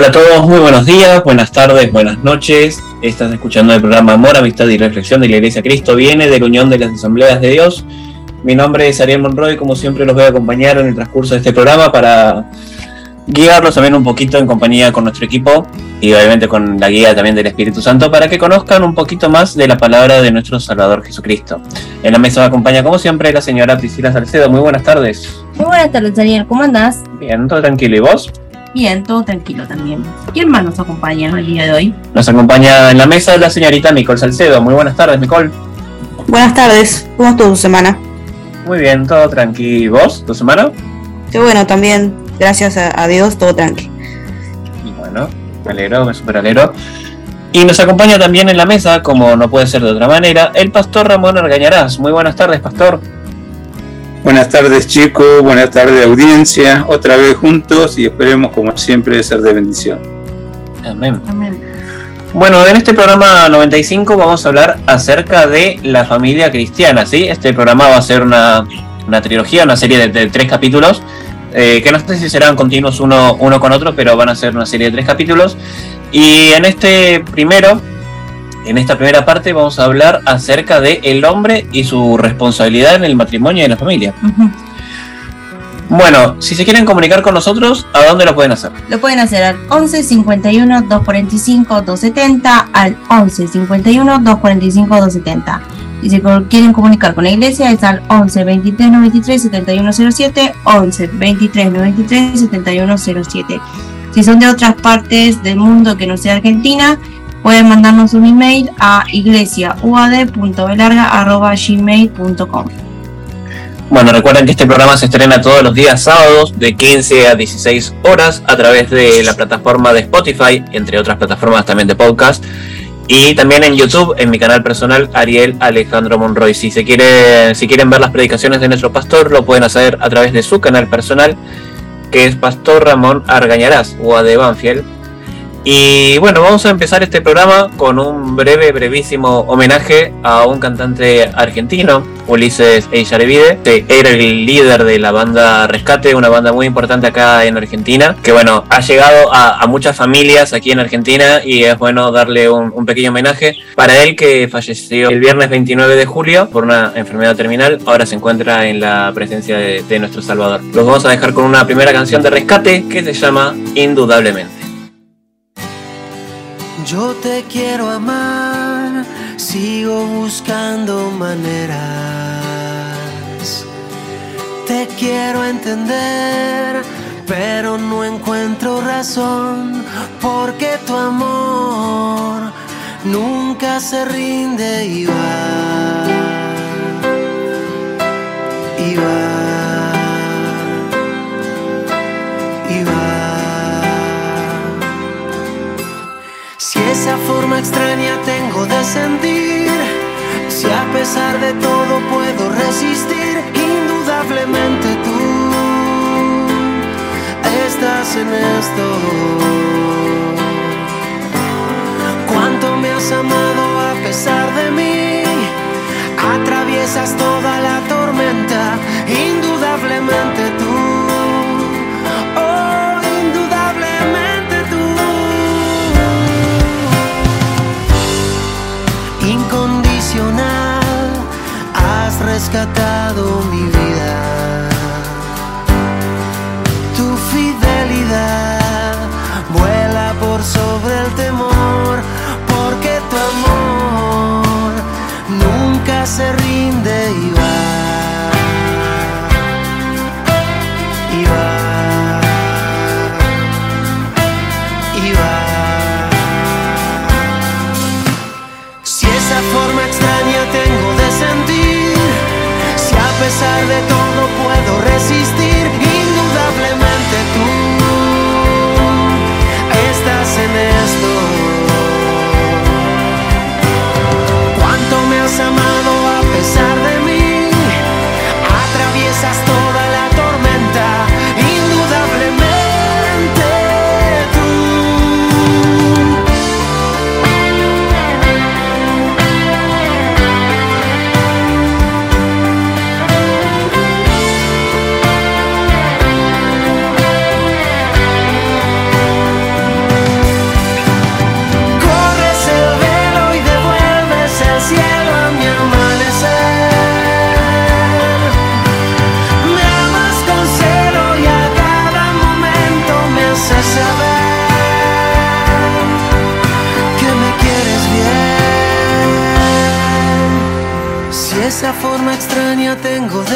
Hola a todos, muy buenos días, buenas tardes, buenas noches. Estás escuchando el programa Amor, Amistad y Reflexión de la Iglesia Cristo Viene de la Unión de las Asambleas de Dios. Mi nombre es Ariel Monroy, como siempre los voy a acompañar en el transcurso de este programa para guiarlos también un poquito en compañía con nuestro equipo y obviamente con la guía también del Espíritu Santo para que conozcan un poquito más de la palabra de nuestro Salvador Jesucristo. En la mesa me acompaña como siempre la señora Priscila Salcedo. Muy buenas tardes. Muy buenas tardes, Ariel. ¿Cómo andás? Bien, todo tranquilo. ¿Y vos? Bien, todo tranquilo también. ¿Quién más nos acompaña el día de hoy? Nos acompaña en la mesa la señorita Nicole Salcedo. Muy buenas tardes, Nicole. Buenas tardes. ¿Cómo estuvo tu semana? Muy bien, todo tranquilo. ¿Vos, tu semana? Qué bueno, también. Gracias a, Dios, todo tranqui. Y bueno, me alegro, me super alegro. Y nos acompaña también en la mesa, como no puede ser de otra manera, el pastor Ramón Argañarás. Muy buenas tardes, pastor. Buenas tardes chicos, buenas tardes audiencia, otra vez juntos y esperemos como siempre ser de bendición. Amén. Bueno, en este programa 95 vamos a hablar acerca de la familia cristiana, ¿sí? Este programa va a ser una, trilogía, una serie de, tres capítulos, eh, que no sé si serán continuos uno, uno con otro, pero van a ser una serie de tres capítulos. Y en este primero en esta primera parte vamos a hablar acerca de el hombre y su responsabilidad en el matrimonio y en la familia. Bueno, si se quieren comunicar con nosotros, ¿a dónde lo pueden hacer? Lo pueden hacer al 11 51 245 270, al 11 51 245 270. Y si quieren comunicar con la iglesia es al 11 23 93 7107, 11 23 93 7107. Si son de otras partes del mundo que no sea Argentina, pueden mandarnos un email a iglesiauad.belarga.gmail.com Bueno, recuerden que este programa se estrena todos los días sábados de 15 a 16 horas a través de la plataforma de Spotify, entre otras plataformas también de podcast. Y también en YouTube, en mi canal personal, Ariel Alejandro Monroy. Si, se quiere, si quieren ver las predicaciones de nuestro pastor, lo pueden hacer a través de su canal personal, que es Pastor Ramón Argañarás, o de Banfield y bueno, vamos a empezar este programa con un breve, brevísimo homenaje a un cantante argentino, Ulises Eicharevide, que era el líder de la banda Rescate, una banda muy importante acá en Argentina, que bueno, ha llegado a, muchas familias aquí en Argentina y es bueno darle un, pequeño homenaje para él que falleció el viernes 29 de julio por una enfermedad terminal, ahora se encuentra en la presencia de nuestro Salvador. Los vamos a dejar con una primera canción de Rescate que se llama Indudablemente. Yo te quiero amar, sigo buscando maneras. Te quiero entender, pero no encuentro razón, porque tu amor nunca se rinde y va. Y va. Esa forma extraña tengo de sentir. Si a pesar de todo puedo resistir, indudablemente tú estás en esto. Cuánto me has amado a pesar de mí, atraviesas toda rescatado mi vida. Tu fidelidad vuela por sobre el temor, porque tu amor nunca se rinde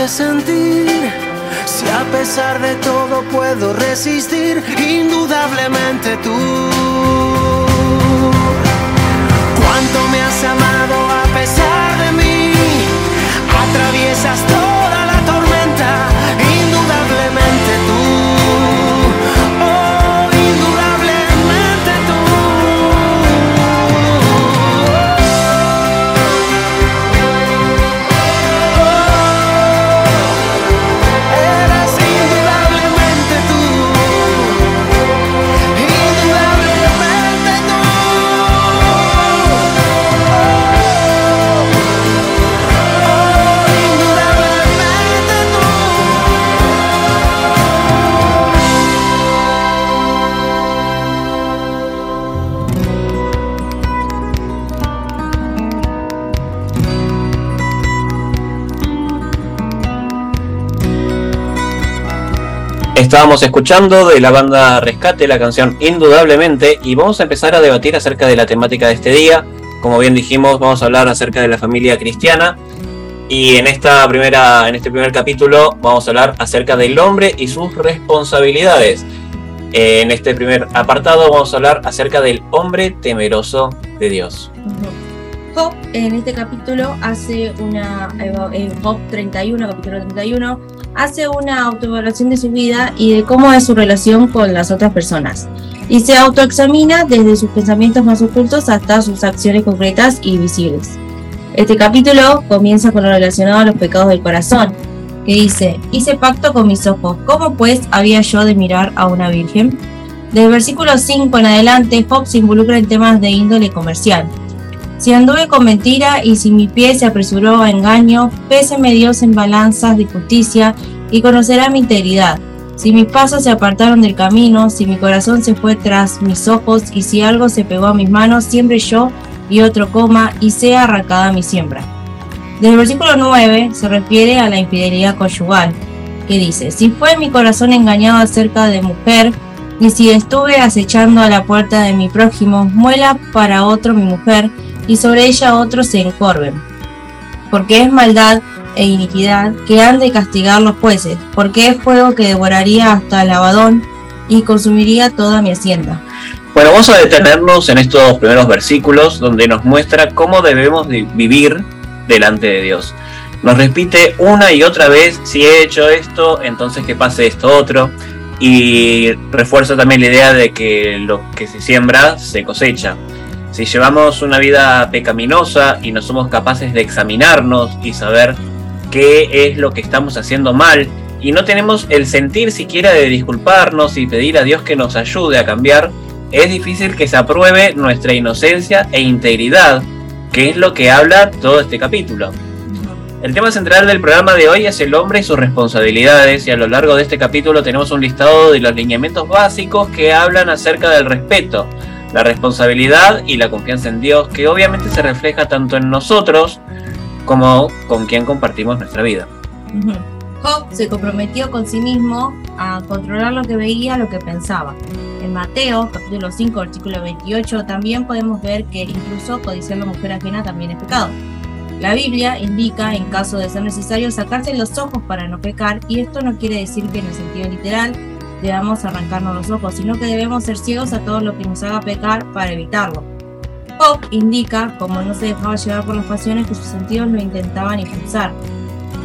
sentir. Si a pesar de todo puedo resistir, indudablemente tú. Cuánto me has amado a pesar de mí, atraviesas toda Estábamos escuchando de la banda Rescate la canción Indudablemente y vamos a empezar a debatir acerca de la temática de este día. Como bien dijimos, vamos a hablar acerca de la familia cristiana y en esta primera en este primer capítulo vamos a hablar acerca del hombre y sus responsabilidades. En este primer apartado vamos a hablar acerca del hombre temeroso de Dios. Job en este capítulo hace una, en Job 31, capítulo 31, hace una autoevaluación de su vida y de cómo es su relación con las otras personas. Y se autoexamina desde sus pensamientos más ocultos hasta sus acciones concretas y visibles. Este capítulo comienza con lo relacionado a los pecados del corazón, que dice, hice pacto con mis ojos, ¿cómo pues había yo de mirar a una virgen? Del versículo 5 en adelante, Job se involucra en temas de índole comercial. Si anduve con mentira y si mi pie se apresuró a engaño, péseme Dios en balanzas de justicia y conocerá mi integridad. Si mis pasos se apartaron del camino, si mi corazón se fue tras mis ojos y si algo se pegó a mis manos, siempre yo y otro coma y sea arrancada mi siembra. Desde el versículo 9 se refiere a la infidelidad conyugal, que dice, si fue mi corazón engañado acerca de mujer, y si estuve acechando a la puerta de mi prójimo, muela para otro mi mujer, y sobre ella otros se encorven. Porque es maldad e iniquidad que han de castigar los jueces, porque es fuego que devoraría hasta el abadón y consumiría toda mi hacienda. Bueno, vamos a detenernos en estos primeros versículos donde nos muestra cómo debemos de vivir delante de Dios. Nos repite una y otra vez, si he hecho esto, entonces que pase esto otro. Y refuerza también la idea de que lo que se siembra se cosecha. Si llevamos una vida pecaminosa y no somos capaces de examinarnos y saber qué es lo que estamos haciendo mal, y no tenemos el sentir siquiera de disculparnos y pedir a Dios que nos ayude a cambiar, es difícil que se apruebe nuestra inocencia e integridad, que es lo que habla todo este capítulo. El tema central del programa de hoy es el hombre y sus responsabilidades y a lo largo de este capítulo tenemos un listado de los lineamientos básicos que hablan acerca del respeto, la responsabilidad y la confianza en Dios, que obviamente se refleja tanto en nosotros como con quien compartimos nuestra vida. Job se comprometió con sí mismo a controlar lo que veía, lo que pensaba. En Mateo, capítulo 5, versículo 28, también podemos ver que incluso codiciar la mujer ajena también es pecado. La Biblia indica, en caso de ser necesario, sacarse los ojos para no pecar, y esto no quiere decir que en el sentido literal debamos arrancarnos los ojos, sino que debemos ser ciegos a todo lo que nos haga pecar para evitarlo. Job indica, como no se dejaba llevar por las pasiones, que sus sentidos lo intentaban impulsar.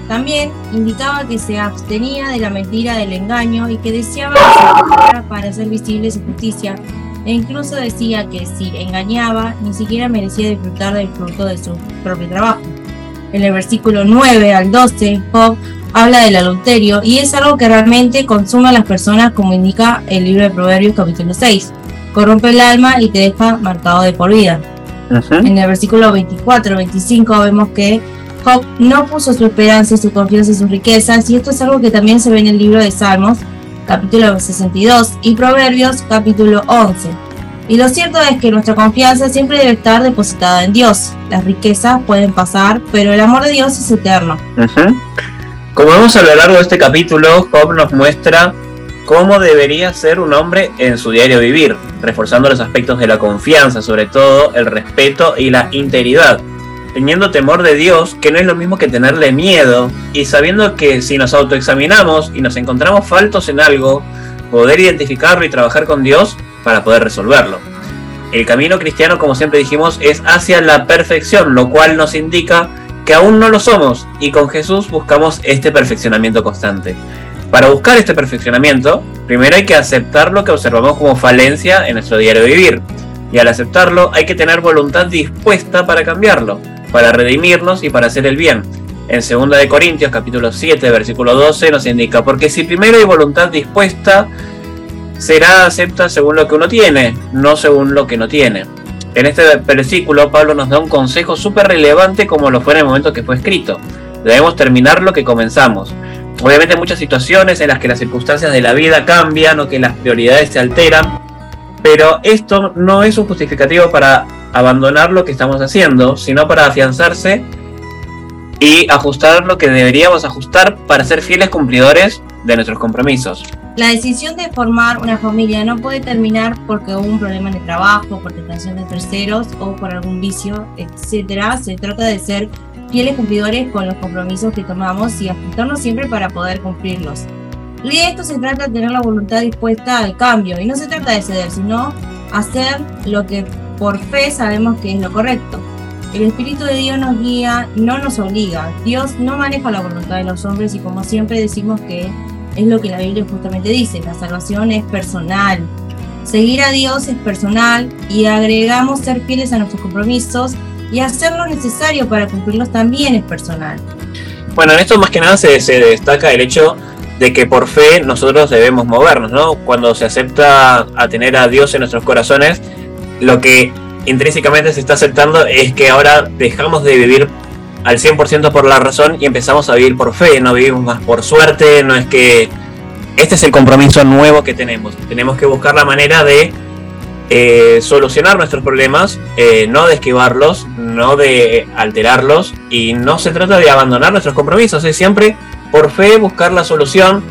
También indicaba que se abstenía de la mentira, del engaño y que deseaba que se para hacer visible su justicia, e incluso decía que si engañaba, ni siquiera merecía disfrutar del fruto de su propio trabajo. En el versículo 9 al 12, Job habla del adulterio y es algo que realmente consume a las personas como indica el libro de Proverbios capítulo 6. Corrompe el alma y te deja marcado de por vida. En el versículo 24-25 vemos que Job no puso su esperanza y su confianza en sus riquezas y esto es algo que también se ve en el libro de Salmos capítulo 62 y Proverbios capítulo 11. Y lo cierto es que nuestra confianza siempre debe estar depositada en Dios. Las riquezas pueden pasar, pero el amor de Dios es eterno. Como vemos a lo largo de este capítulo, Job nos muestra cómo debería ser un hombre en su diario vivir, reforzando los aspectos de la confianza, sobre todo el respeto y la integridad. Teniendo temor de Dios, que no es lo mismo que tenerle miedo, y sabiendo que si nos autoexaminamos y nos encontramos faltos en algo, poder identificarlo y trabajar con Dios para poder resolverlo. El camino cristiano, como siempre dijimos, es hacia la perfección, lo cual nos indica que aún no lo somos y con Jesús buscamos este perfeccionamiento constante. Para buscar este perfeccionamiento, primero hay que aceptar lo que observamos como falencia en nuestro diario vivir. Y al aceptarlo hay que tener voluntad dispuesta para cambiarlo, para redimirnos y para hacer el bien. En 2 de Corintios capítulo 7 versículo 12 nos indica, porque si primero hay voluntad dispuesta, será acepta según lo que uno tiene, no según lo que no tiene. En este versículo Pablo nos da un consejo súper relevante como lo fue en el momento que fue escrito. Debemos terminar lo que comenzamos. Obviamente muchas situaciones en las que las circunstancias de la vida cambian o que las prioridades se alteran, pero esto no es un justificativo para abandonar lo que estamos haciendo, sino para afianzarse y ajustar lo que deberíamos ajustar para ser fieles cumplidores de nuestros compromisos. La decisión de formar una familia no puede terminar porque hubo un problema en el trabajo, por tentación de terceros o por algún vicio, etcétera. Se trata de ser fieles cumplidores con los compromisos que tomamos y ajustarnos siempre para poder cumplirlos. Y esto se trata de tener la voluntad dispuesta al cambio y no se trata de ceder, sino hacer lo que por fe sabemos que es lo correcto. El Espíritu de Dios nos guía, no nos obliga. Dios no maneja la voluntad de los hombres y como siempre decimos que es lo que la Biblia justamente dice, la salvación es personal. Seguir a Dios es personal y agregamos ser fieles a nuestros compromisos y hacer lo necesario para cumplirlos también es personal. Bueno, en esto más que nada se destaca el hecho de que por fe nosotros debemos movernos, ¿no? Cuando se acepta a tener a Dios en nuestros corazones, lo que intrínsecamente se está aceptando es que ahora dejamos de vivir al 100% por la razón y empezamos a vivir por fe, no vivimos más por suerte, no es que este es el compromiso nuevo que tenemos, tenemos que buscar la manera de eh, solucionar nuestros problemas, eh, no de esquivarlos, no de alterarlos y no se trata de abandonar nuestros compromisos, es siempre por fe buscar la solución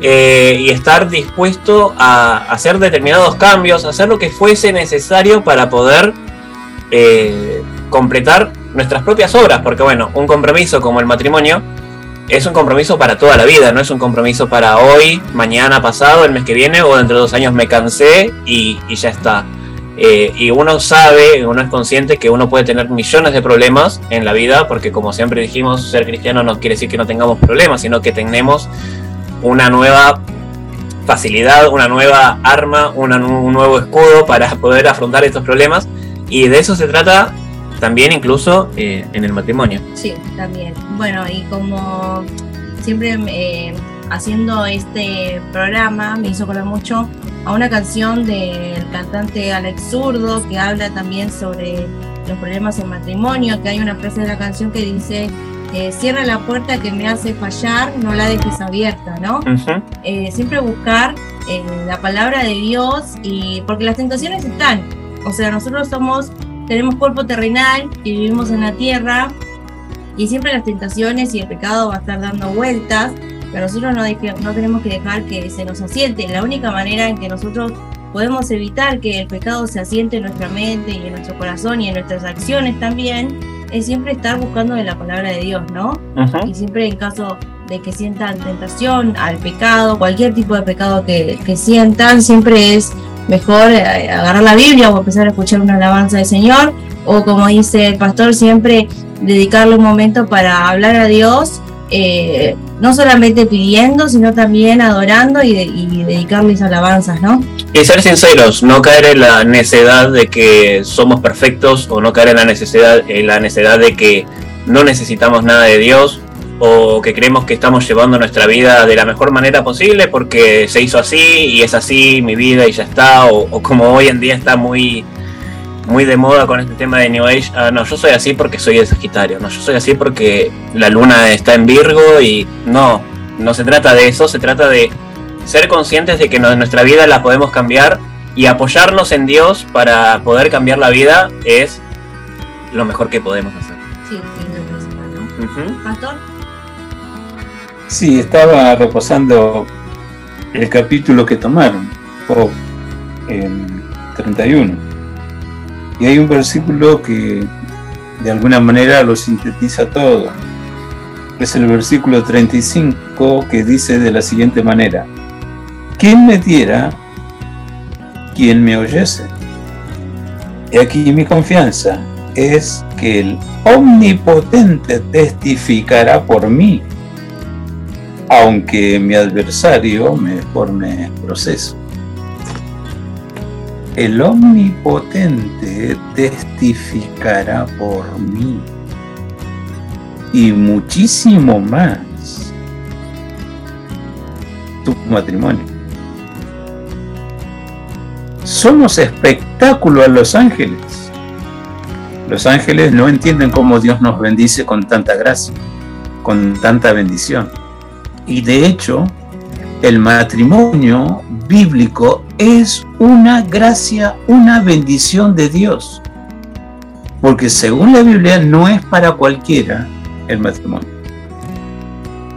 eh, y estar dispuesto a hacer determinados cambios, hacer lo que fuese necesario para poder completar nuestras propias obras, porque bueno, un compromiso como el matrimonio es un compromiso para toda la vida, no es un compromiso para hoy, mañana, pasado, el mes que viene o dentro de dos años me cansé y, ya está. Eh, y uno sabe, uno es consciente que uno puede tener millones de problemas en la vida, porque como siempre dijimos, ser cristiano no quiere decir que no tengamos problemas, sino que tenemos una nueva facilidad, una nueva arma, un nuevo escudo para poder afrontar estos problemas. Y de eso se trata también incluso eh, en el matrimonio. Sí, también. Bueno, y como siempre eh, haciendo este programa me hizo acordar mucho a una canción del cantante Alex Zurdo que habla también sobre los problemas en matrimonio, que hay una frase de la canción que dice eh, cierra la puerta que me hace fallar, no la dejes abierta, ¿no? siempre buscar la palabra de Dios y porque las tentaciones están, o sea, nosotros somos tenemos cuerpo terrenal y vivimos en la tierra y siempre las tentaciones y el pecado va a estar dando vueltas, pero nosotros no, no tenemos que dejar que se nos asiente. La única manera en que nosotros podemos evitar que el pecado se asiente en nuestra mente y en nuestro corazón y en nuestras acciones también es siempre estar buscando de la palabra de Dios, ¿no? Y siempre en caso de que sientan tentación al pecado, cualquier tipo de pecado que, que sientan, siempre es mejor eh, agarrar la Biblia o empezar a escuchar una alabanza del Señor, o como dice el pastor, siempre dedicarle un momento para hablar a Dios, eh, no solamente pidiendo, sino también adorando y, y, dedicarles alabanzas, ¿no? Y ser sinceros, no caer en la necedad de que somos perfectos o no caer en la necesidad, en la necesidad de que no necesitamos nada de Dios o que creemos que estamos llevando nuestra vida de la mejor manera posible porque se hizo así y es así mi vida y ya está, o, como hoy en día está muy, muy de moda con este tema de New Age, ah, no, yo soy así porque soy de Sagitario, no, yo soy así porque la luna está en Virgo y no, no se trata de eso, se trata de ser conscientes de que nuestra vida la podemos cambiar y apoyarnos en Dios para poder cambiar la vida es lo mejor que podemos hacer. Sí. Pastor. Sí, estaba reposando el capítulo que tomaron, Job 31. Y hay un versículo que de alguna manera lo sintetiza todo. Es el versículo 35 que dice de la siguiente manera, ¿quién me diera, quien me oyese? Y aquí mi confianza es que el omnipotente testificará por mí, aunque mi adversario me forme proceso. El omnipotente testificará por mí y muchísimo más tu matrimonio. Somos espectáculo a los ángeles. Los ángeles no entienden cómo Dios nos bendice con tanta gracia, con tanta bendición. Y de hecho, el matrimonio bíblico es una gracia, una bendición de Dios. Porque según la Biblia no es para cualquiera el matrimonio.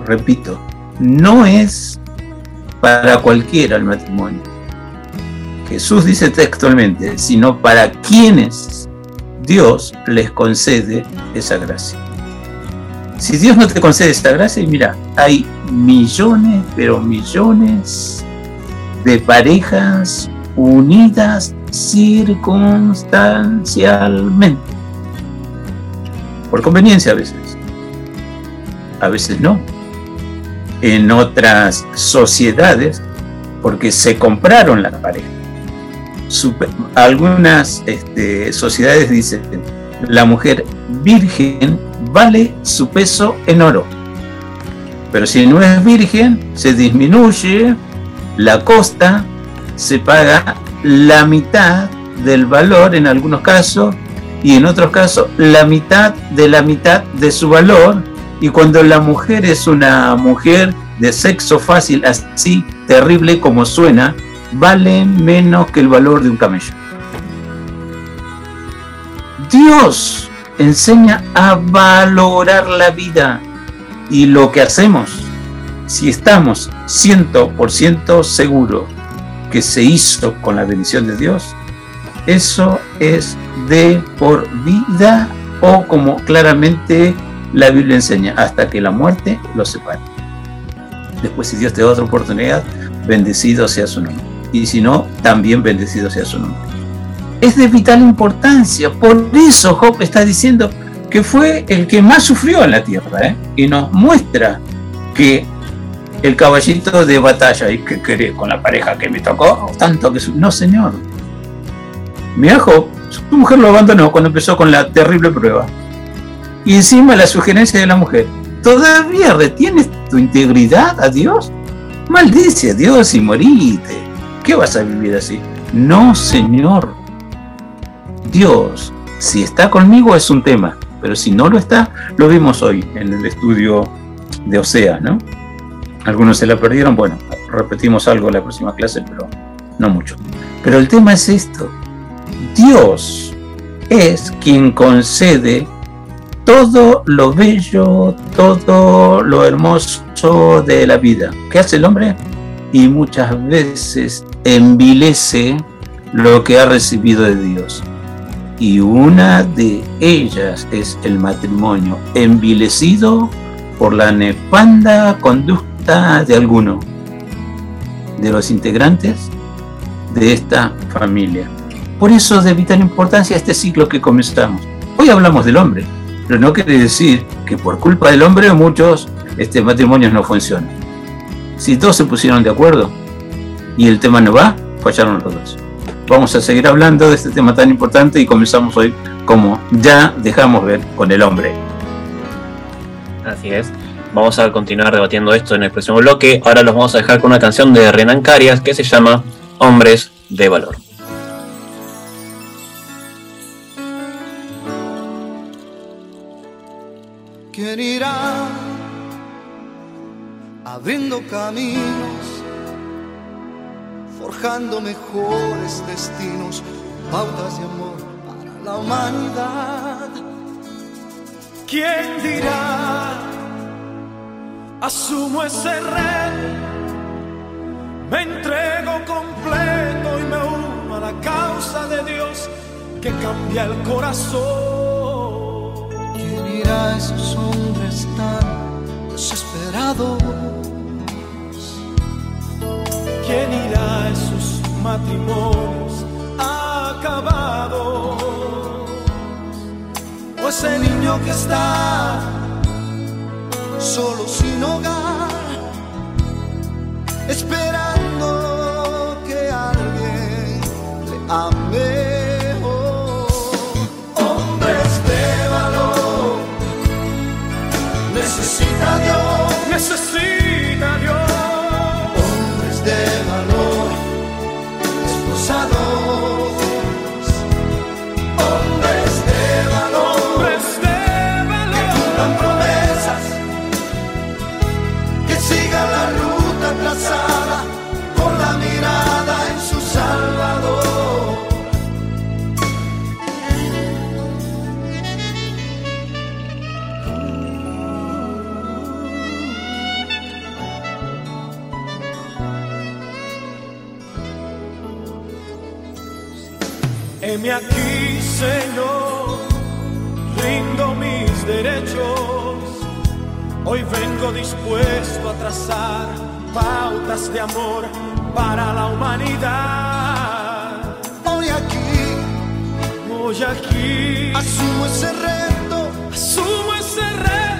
Repito, no es para cualquiera el matrimonio. Jesús dice textualmente, sino para quienes Dios les concede esa gracia. Si Dios no te concede esa gracia, mira, hay millones, pero millones de parejas unidas circunstancialmente. Por conveniencia a veces. A veces no. En otras sociedades, porque se compraron la pareja. algunas este, sociedades dicen, la mujer virgen vale su peso en oro. Pero si no es virgen, se disminuye la costa, se paga la mitad del valor en algunos casos y en otros casos la mitad de la mitad de su valor. Y cuando la mujer es una mujer de sexo fácil, así terrible como suena, vale menos que el valor de un camello. Dios enseña a valorar la vida y lo que hacemos. Si estamos 100% seguros que se hizo con la bendición de Dios, eso es de por vida o como claramente la Biblia enseña, hasta que la muerte lo separe. Después, si Dios te da otra oportunidad, bendecido sea su nombre. Y si no, también bendecido sea su nombre es de vital importancia. Por eso Job está diciendo que fue el que más sufrió en la tierra ¿eh? y nos muestra que el caballito de batalla y que quería con la pareja que me tocó tanto que no señor. Mi hijo su mujer lo abandonó cuando empezó con la terrible prueba. Y encima la sugerencia de la mujer todavía retienes tu integridad a Dios maldice a Dios y morite. ¿qué vas a vivir así? no señor. Dios, si está conmigo es un tema, pero si no lo está, lo vimos hoy en el estudio de Osea, ¿no? Algunos se la perdieron, bueno, repetimos algo en la próxima clase, pero no mucho. Pero el tema es esto, Dios es quien concede todo lo bello, todo lo hermoso de la vida. ¿Qué hace el hombre? Y muchas veces envilece lo que ha recibido de Dios y una de ellas es el matrimonio envilecido por la nefanda conducta de alguno de los integrantes de esta familia. Por eso es de vital importancia este ciclo que comenzamos. Hoy hablamos del hombre, pero no quiere decir que por culpa del hombre muchos este, matrimonios no funcionan. Si todos se pusieron de acuerdo y el tema no va, fallaron los dos vamos a seguir hablando de este tema tan importante y comenzamos hoy como ya dejamos ver con el hombre. Así es. Vamos a continuar debatiendo esto en el próximo bloque. Ahora los vamos a dejar con una canción de Renan Carias que se llama Hombres de Valor. ¿Quién irá abriendo caminos? forjando mejores destinos, pautas de amor para la humanidad. ¿Quién dirá? Asumo ese reto, me entrego completo y me uno a la causa de Dios que cambia el corazón. ¿Quién irá a esos hombres tan desesperados? ¿Quién irá a esos matrimonios acabados? O ese niño que está solo sin hogar, esperando vengo dispuesto a trazar pautas de amor para la humanidad. Hoy aquí, hoy aquí, asumo ese reto, asumo ese reto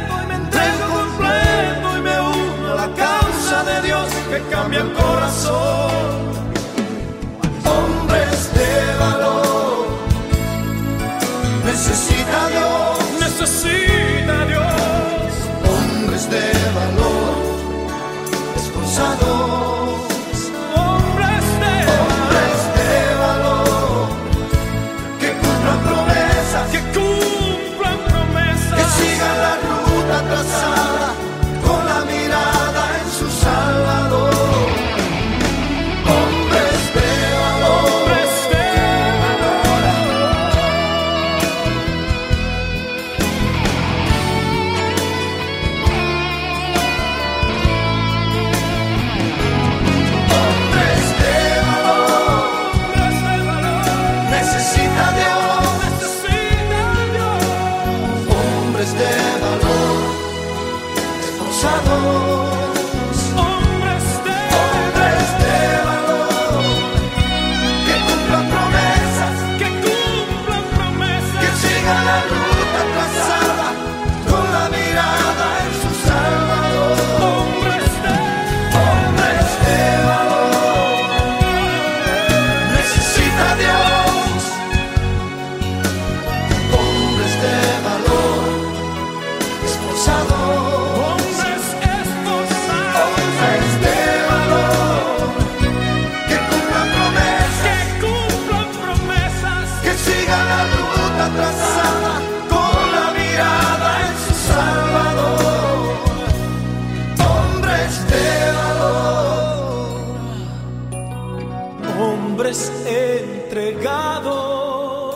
entregados,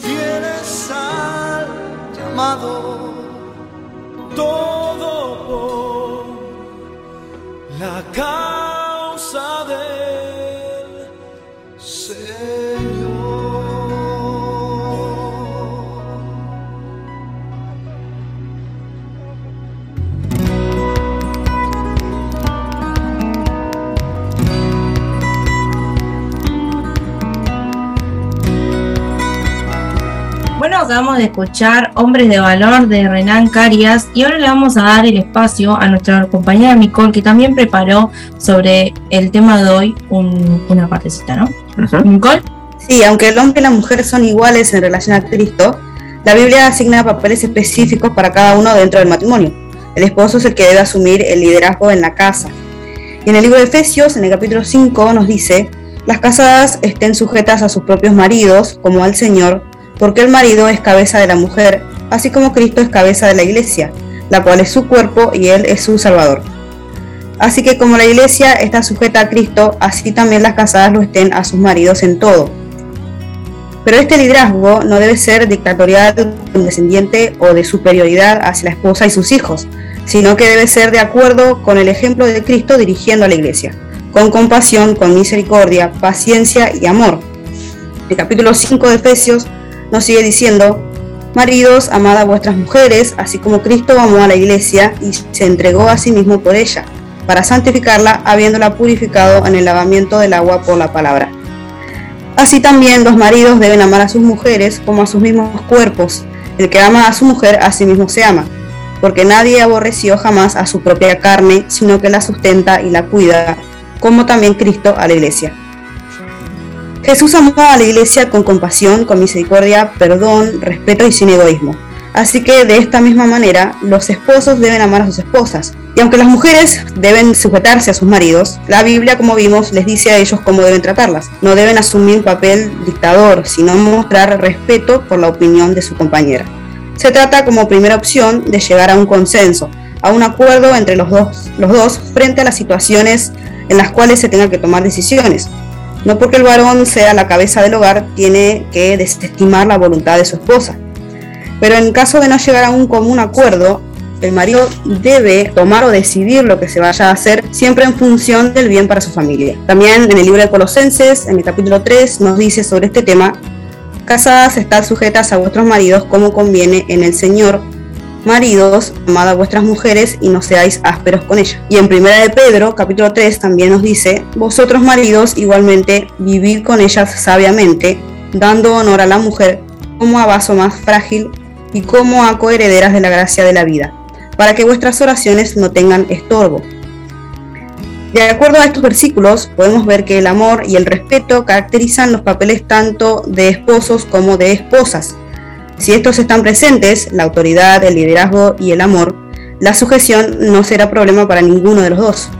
fieles al llamado, todo por la causa acabamos de escuchar Hombres de Valor de Renan Carias y ahora le vamos a dar el espacio a nuestra compañera Nicole que también preparó sobre el tema de hoy un- una partecita, ¿no? Nicole. Sí, aunque el hombre y la mujer son iguales en relación a Cristo, la Biblia asigna papeles específicos para cada uno dentro del matrimonio. El esposo es el que debe asumir el liderazgo en la casa. Y en el libro de Efesios, en el capítulo 5, nos dice, las casadas estén sujetas a sus propios maridos, como al Señor, porque el marido es cabeza de la mujer, así como Cristo es cabeza de la iglesia, la cual es su cuerpo y Él es su Salvador. Así que como la iglesia está sujeta a Cristo, así también las casadas lo estén a sus maridos en todo. Pero este liderazgo no debe ser dictatorial, condescendiente o de superioridad hacia la esposa y sus hijos, sino que debe ser de acuerdo con el ejemplo de Cristo dirigiendo a la iglesia, con compasión, con misericordia, paciencia y amor. El capítulo 5 de Efesios nos sigue diciendo, Maridos, amad a vuestras mujeres, así como Cristo amó a la iglesia y se entregó a sí mismo por ella, para santificarla, habiéndola purificado en el lavamiento del agua por la palabra. Así también los maridos deben amar a sus mujeres como a sus mismos cuerpos. El que ama a su mujer a sí mismo se ama, porque nadie aborreció jamás a su propia carne, sino que la sustenta y la cuida, como también Cristo a la iglesia Jesús amó a la iglesia con compasión, con misericordia, perdón, respeto y sin egoísmo. Así que de esta misma manera, los esposos deben amar a sus esposas. Y aunque las mujeres deben sujetarse a sus maridos, la Biblia, como vimos, les dice a ellos cómo deben tratarlas. No deben asumir un papel dictador, sino mostrar respeto por la opinión de su compañera. Se trata como primera opción de llegar a un consenso, a un acuerdo entre los dos, los dos frente a las situaciones en las cuales se tengan que tomar decisiones. No porque el varón sea la cabeza del hogar, tiene que desestimar la voluntad de su esposa. Pero en caso de no llegar a un común acuerdo, el marido debe tomar o decidir lo que se vaya a hacer siempre en función del bien para su familia. También en el libro de Colosenses, en el capítulo 3, nos dice sobre este tema, casadas estad sujetas a vuestros maridos como conviene en el Señor, Maridos, amad a vuestras mujeres y no seáis ásperos con ellas. Y en Primera de Pedro, capítulo 3, también nos dice, vosotros maridos igualmente vivid con ellas sabiamente, dando honor a la mujer como a vaso más frágil y como a coherederas de la gracia de la vida, para que vuestras oraciones no tengan estorbo. De acuerdo a estos versículos, podemos ver que el amor y el respeto caracterizan los papeles tanto de esposos como de esposas, si estos están presentes, la autoridad, el liderazgo y el amor, la sujeción no será problema para ninguno de los dos.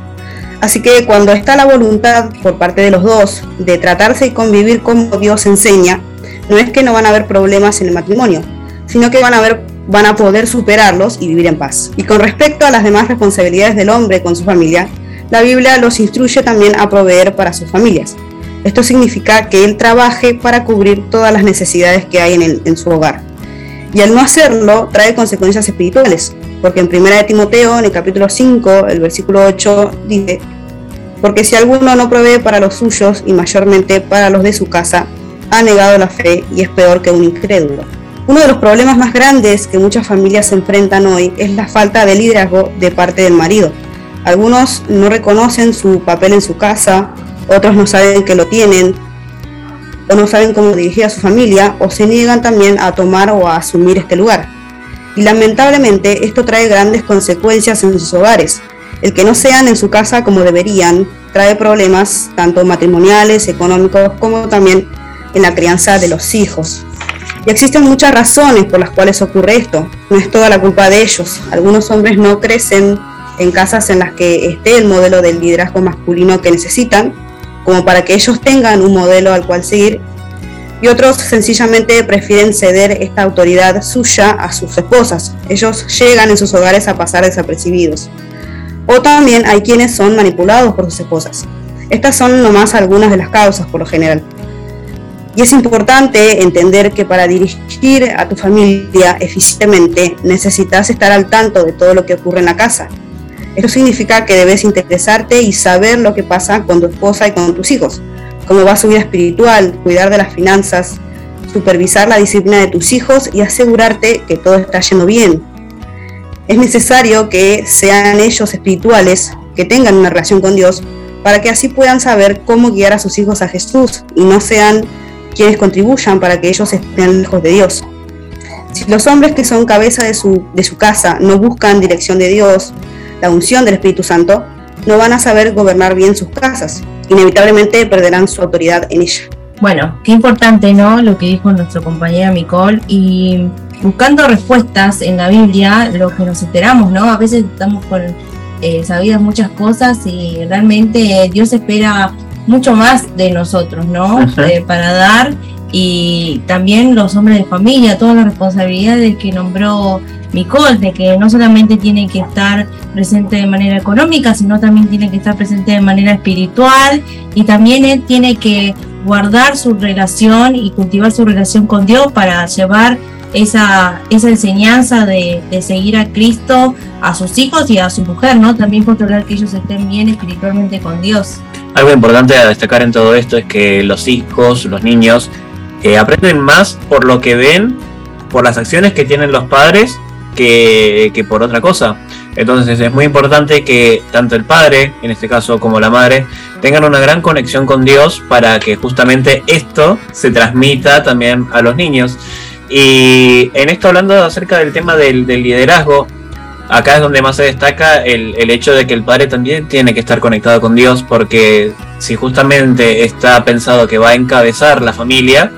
Así que cuando está la voluntad por parte de los dos de tratarse y convivir como Dios enseña, no es que no van a haber problemas en el matrimonio, sino que van a, haber, van a poder superarlos y vivir en paz. Y con respecto a las demás responsabilidades del hombre con su familia, la Biblia los instruye también a proveer para sus familias. Esto significa que él trabaje para cubrir todas las necesidades que hay en, en su hogar y al no hacerlo trae consecuencias espirituales, porque en 1 de Timoteo, en el capítulo 5, el versículo 8, dice, porque si alguno no provee para los suyos y mayormente para los de su casa, ha negado la fe y es peor que un incrédulo. Uno de los problemas más grandes que muchas familias se enfrentan hoy es la falta de liderazgo de parte del marido. Algunos no reconocen su papel en su casa, otros no saben que lo tienen, o no saben cómo dirigir a su familia o se niegan también a tomar o a asumir este lugar. Y lamentablemente esto trae grandes consecuencias en sus hogares. El que no sean en su casa como deberían trae problemas tanto matrimoniales, económicos, como también en la crianza de los hijos. Y existen muchas razones por las cuales ocurre esto. No es toda la culpa de ellos. Algunos hombres no crecen en casas en las que esté el modelo del liderazgo masculino que necesitan como para que ellos tengan un modelo al cual seguir, y otros sencillamente prefieren ceder esta autoridad suya a sus esposas. Ellos llegan en sus hogares a pasar desapercibidos. O también hay quienes son manipulados por sus esposas. Estas son nomás algunas de las causas por lo general. Y es importante entender que para dirigir a tu familia eficientemente necesitas estar al tanto de todo lo que ocurre en la casa, esto significa que debes interesarte y saber lo que pasa con tu esposa y con tus hijos, cómo va su vida espiritual, cuidar de las finanzas, supervisar la disciplina de tus hijos y asegurarte que todo está yendo bien. Es necesario que sean ellos espirituales, que tengan una relación con Dios, para que así puedan saber cómo guiar a sus hijos a Jesús y no sean quienes contribuyan para que ellos estén lejos de Dios. Si los hombres que son cabeza de su, de su casa no buscan dirección de Dios, la unción del Espíritu Santo, no van a saber gobernar bien sus casas. Inevitablemente perderán su autoridad en ella. Bueno, qué importante, ¿no? Lo que dijo nuestro compañera Nicole. Y buscando respuestas en la Biblia, lo que nos enteramos, ¿no? A veces estamos con eh, sabidas muchas cosas y realmente Dios espera mucho más de nosotros, ¿no? Eh, para dar y también los hombres de familia, todas las responsabilidades que nombró Nicole, de que no solamente tiene que estar presente de manera económica, sino también tiene que estar presente de manera espiritual y también él tiene que guardar su relación y cultivar su relación con Dios para llevar esa, esa enseñanza de, seguir a Cristo a sus hijos y a su mujer, ¿no? También controlar que ellos estén bien espiritualmente con Dios. Algo importante a destacar en todo esto es que los hijos, los niños, eh, aprenden más por lo que ven por las acciones que tienen los padres que, por otra cosa. Entonces es muy importante que tanto el padre, en este caso como la madre, tengan una gran conexión con Dios para que justamente esto se transmita también a los niños. Y en esto hablando acerca del tema del, liderazgo, acá es donde más se destaca el, el, hecho de que el padre también tiene que estar conectado con Dios, porque si justamente está pensado que va a encabezar la familia,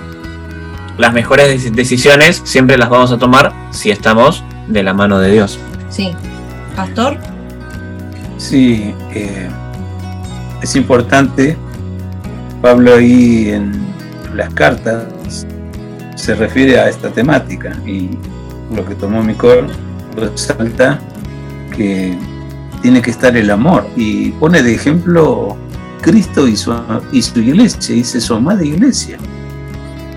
las mejores decisiones siempre las vamos a tomar si estamos de la mano de Dios. Sí. Pastor. Sí, eh, es importante. Pablo ahí en las cartas se refiere a esta temática y lo que tomó mi cor resalta que tiene que estar el amor y pone de ejemplo Cristo y su, y su iglesia, dice su amada iglesia,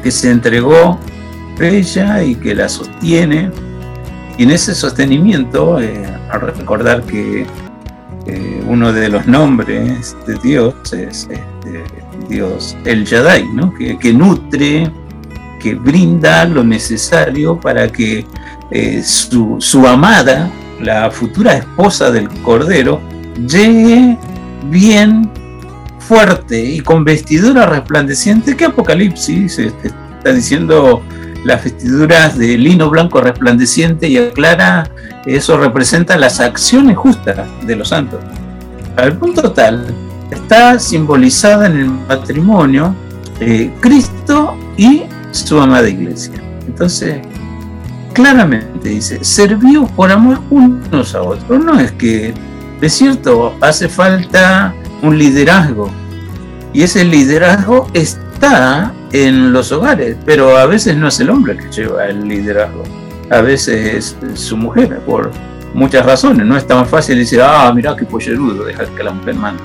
que se entregó ella y que la sostiene y en ese sostenimiento, eh, al recordar que eh, uno de los nombres de Dios es este, Dios el Yadai, ¿no? que, nutre, que brinda lo necesario para que eh, su, su, amada, la futura esposa del Cordero, llegue bien fuerte y con vestidura resplandeciente que Apocalipsis este, está diciendo las vestiduras de lino blanco resplandeciente y aclara, eso representa las acciones justas de los santos. Al punto tal, está simbolizada en el matrimonio eh, Cristo y su amada iglesia. Entonces, claramente dice, servió por amor unos a otros. No es que, de cierto, hace falta un liderazgo. Y ese liderazgo está en los hogares, pero a veces no es el hombre que lleva el liderazgo, a veces es su mujer, por muchas razones. No es tan fácil decir, ah, mira qué pollerudo, dejar que la mujer mande.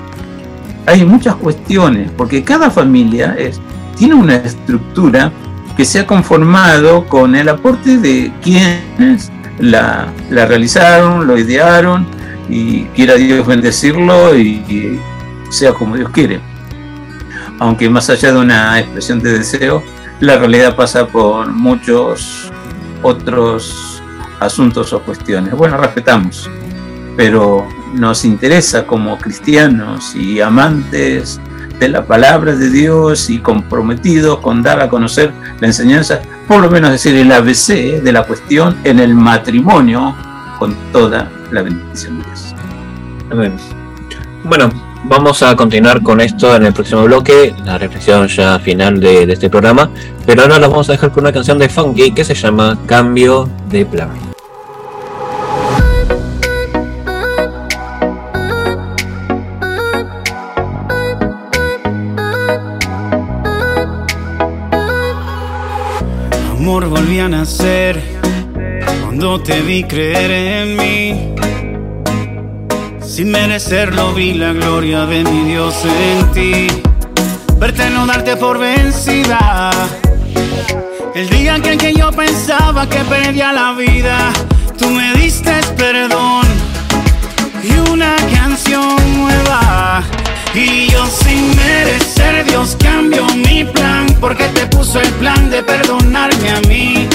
Hay muchas cuestiones, porque cada familia es, tiene una estructura que se ha conformado con el aporte de quienes la, la realizaron, lo idearon, y quiera Dios bendecirlo y sea como Dios quiere aunque más allá de una expresión de deseo, la realidad pasa por muchos otros asuntos o cuestiones. Bueno, respetamos, pero nos interesa como cristianos y amantes de la palabra de Dios y comprometidos con dar a conocer la enseñanza, por lo menos decir el ABC de la cuestión en el matrimonio con toda la bendición de Dios. Amén. Bueno, Vamos a continuar con esto en el próximo bloque, la reflexión ya final de, este programa, pero ahora los vamos a dejar con una canción de Funky que se llama Cambio de Plan. Amor volví a nacer cuando te vi creer en mí sin merecerlo vi la gloria de mi Dios en ti. Verte no darte por vencida. El día en que yo pensaba que perdía la vida, tú me diste perdón y una canción nueva. Y yo sin merecer Dios cambió mi plan porque te puso el plan de perdonarme a mí.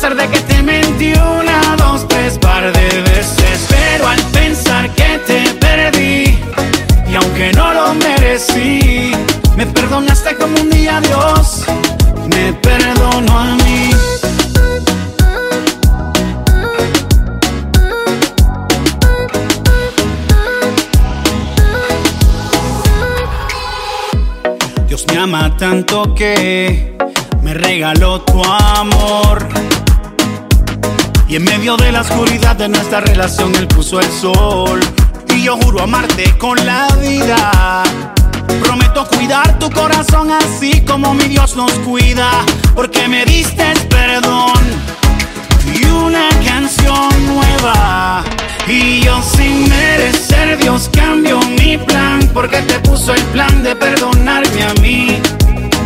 Pesar de que te mentí una, dos, tres par de veces, pero al que te perdí y aunque no lo merecí, me perdonaste como un día Dios, me perdono a mí. Dios me ama tanto que me regaló tu amor y en medio de la oscuridad de nuestra relación Él puso el sol. Y yo juro amarte con la vida. Prometo cuidar tu corazón así como mi Dios nos cuida. Porque me diste perdón y una canción nueva. Y yo sin merecer Dios cambio mi plan. Porque te puso el plan de perdonarme a mí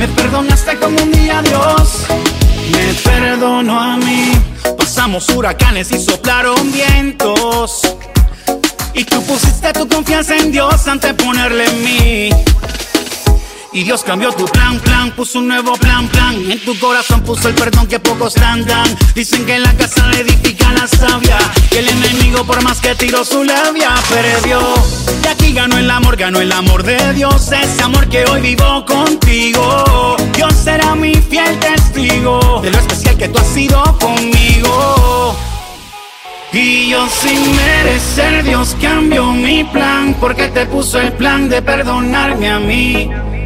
me perdonaste como un día Dios. Me perdono a mí. Pasamos huracanes y soplaron vientos. Y tú pusiste tu confianza en Dios antes de ponerle en mí. Y Dios cambió tu plan, plan, puso un nuevo plan, plan. En tu corazón puso el perdón que pocos dan, dan. Dicen que la casa edifica la sabia. Que el enemigo, por más que tiró su labia, perdió. Y aquí ganó el amor, ganó el amor de Dios. Ese amor que hoy vivo contigo. Dios será mi fiel testigo de lo especial que tú has sido conmigo. Y yo sin merecer Dios cambió mi plan porque te puso el plan de perdonarme a mí.